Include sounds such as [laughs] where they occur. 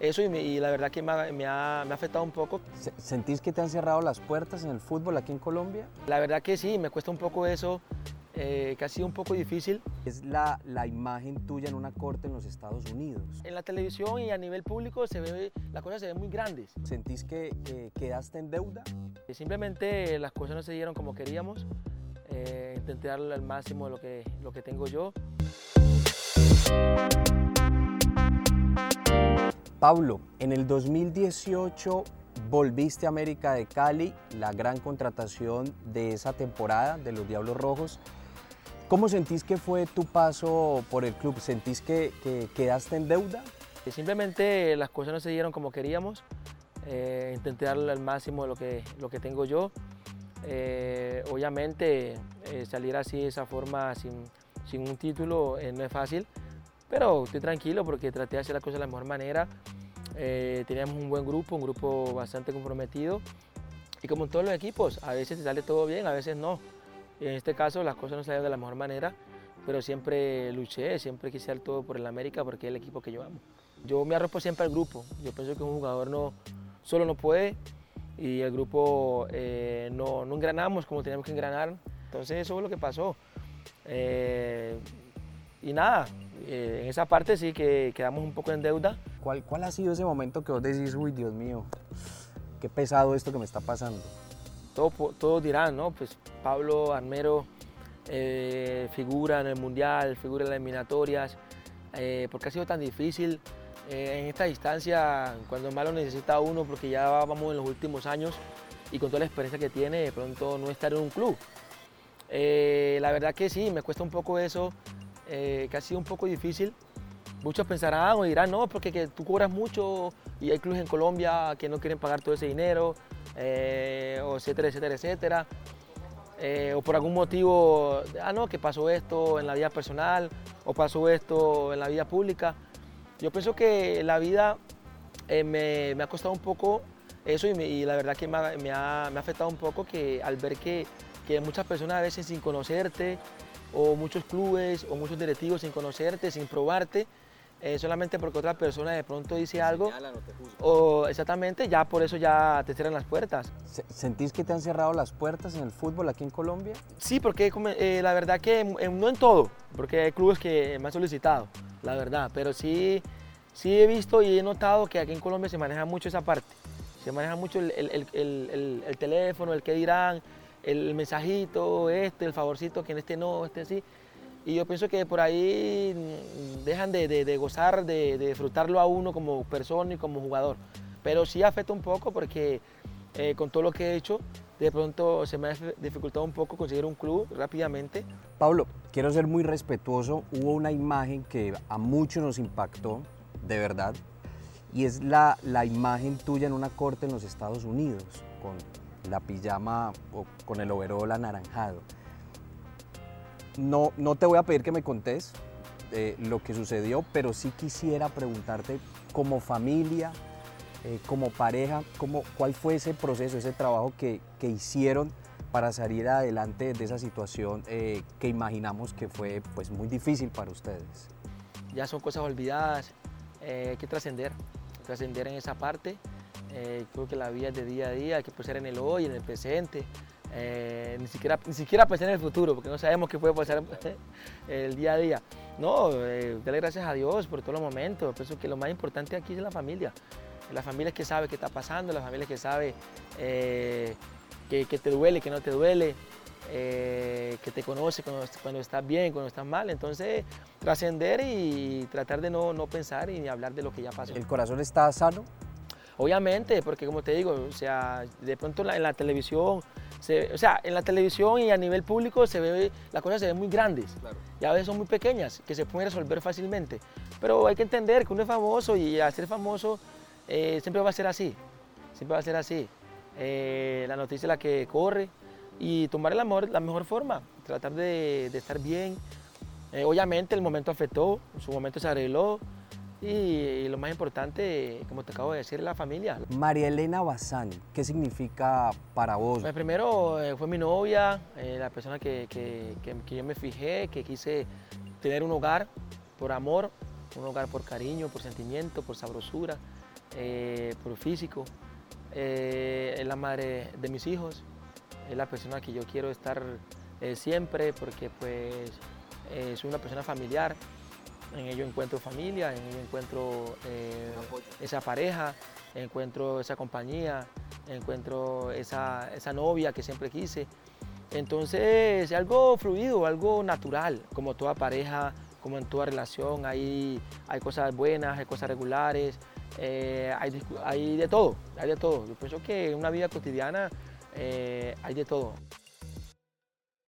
eso y, me- y la verdad que me ha, me ha- me ha afectado un poco. Se- ¿Sentís que te han cerrado las puertas en el fútbol aquí en Colombia? La verdad que sí, me cuesta un poco eso, eh, que ha sido un poco difícil. Es la, la imagen tuya en una corte en los Estados Unidos. En la televisión y a nivel público se ve, las cosas se ven muy grandes. ¿Sentís que, que quedaste en deuda? Eh, Simplemente las cosas no se dieron como queríamos. Eh, intenté darle al máximo lo que, lo que tengo yo. Pablo, en el 2018 volviste a América de Cali, la gran contratación de esa temporada de los Diablos Rojos. ¿Cómo sentís que fue tu paso por el club? ¿Sentís que, que quedaste en deuda? Eh, Simplemente las cosas no se dieron como queríamos. Eh, intenté darle al máximo lo que, lo que tengo yo. Eh, obviamente eh, salir así de esa forma sin, sin un título no es fácil, pero estoy tranquilo porque traté de hacer las cosas de la mejor manera. Eh, teníamos un buen grupo, un grupo bastante comprometido y como en todos los equipos, a veces te sale todo bien, a veces no. En este caso las cosas no salieron de la mejor manera, pero siempre luché, siempre quise dar todo por el América porque es el equipo que yo amo. Yo me arropo siempre al grupo, yo pienso que un jugador no, solo no puede y el grupo eh, no, no engranamos como teníamos que engranar. Entonces eso fue lo que pasó. Eh, y nada, eh, en esa parte sí que quedamos un poco en deuda. ¿Cuál, ¿Cuál ha sido ese momento que vos decís, uy, Dios mío, qué pesado esto que me está pasando? Todo, todos dirán, ¿no? Pues Pablo Armero eh, figura en el Mundial, figura en las eliminatorias, eh, porque ha sido tan difícil eh, en esta distancia, cuando más lo necesita uno, porque ya vamos en los últimos años y con toda la experiencia que tiene, de pronto no estar en un club. Eh, la verdad que sí, me cuesta un poco eso, eh, que ha sido un poco difícil. Muchos pensarán o dirán, no, porque que tú cobras mucho y hay clubes en Colombia que no quieren pagar todo ese dinero, eh, etcétera, etcétera, etcétera. Eh, o por algún motivo, ah, no, que pasó esto en la vida personal, o pasó esto en la vida pública. Yo pienso que la vida eh, me, me ha costado un poco eso y, me- y la verdad que me ha- me ha afectado un poco que al ver que, que muchas personas a veces sin conocerte, o muchos clubes, o muchos directivos sin conocerte, sin probarte, eh, solamente porque otra persona de pronto dice algo, o exactamente, ya por eso ya te cierran las puertas. Se- ¿Sentís que te han cerrado las puertas en el fútbol aquí en Colombia? Sí, porque eh, la verdad que en- no en todo, porque hay clubes que me han solicitado, la verdad, pero sí, sí he visto y he notado que aquí en Colombia se maneja mucho esa parte. Se maneja mucho el, el- el- el- el- el teléfono, el qué dirán, el mensajito, este, el favorcito, que en este no, este sí. Y yo pienso que por ahí dejan de, de- gozar, de, de disfrutarlo a uno como persona y como jugador. Pero sí afecta un poco porque eh, con todo lo que he hecho, de pronto se me ha dificultado un poco conseguir un club rápidamente. Pablo, quiero ser muy respetuoso. Hubo una imagen que a muchos nos impactó, de verdad, y es la, la imagen tuya en una corte en los Estados Unidos, la pijama o con el overol anaranjado. No, no te voy a pedir que me contés eh, lo que sucedió, pero sí quisiera preguntarte como familia, eh, como pareja, cómo, cuál fue ese proceso, ese trabajo que, que hicieron para salir adelante de esa situación eh, que imaginamos que fue pues, muy difícil para ustedes. Ya son cosas olvidadas, eh, hay que trascender, trascender en esa parte. Eh, creo que la vida es de día a día, hay que pensar en el hoy, en el presente. eh, ni, siquiera, ni siquiera pensar en el futuro, porque no sabemos qué puede pasar [laughs] el día a día. No, eh, darle gracias a Dios por todos los momentos. Pienso que lo más importante aquí es la familia. La familia que sabe qué está pasando, la familia que sabe eh, te duele, que no te duele, eh, que te conoce cuando, cuando estás bien, cuando estás mal. Entonces, trascender y tratar de no, no pensar y ni hablar de lo que ya pasó. ¿El corazón está sano? Obviamente, porque como te digo, o sea, de pronto en la, en la televisión, se- o sea, en la televisión y a nivel público se ve, las cosas se ven muy grandes y a veces son muy pequeñas, que se pueden resolver fácilmente. Pero hay que entender que uno es famoso y al ser famoso eh, siempre va a ser así, siempre va a ser así. Eh, la noticia es la que corre y tomar la mejor, la mejor forma, tratar de, de estar bien. Eh, obviamente el momento afectó, su momento se arregló y, y lo más importante, como te acabo de decir, es la familia. María Elena Bazán, ¿qué significa para vos? Pues primero eh, fue mi novia, eh, la persona que, que- que- que yo me fijé, que quise tener un hogar por amor. un hogar por cariño, por sentimiento, por sabrosura, eh, por físico. Es la madre de mis hijos, es la persona que yo quiero estar siempre porque pues es una persona familiar, en ello encuentro familia, en ello encuentro esa pareja, encuentro esa compañía, encuentro esa, esa novia que siempre quise. Entonces, algo fluido, algo natural, como toda pareja, como en toda relación, hay, hay cosas buenas, hay cosas regulares, eh, hay, hay, de todo, hay de todo. Yo pienso que en una vida cotidiana eh, hay de todo.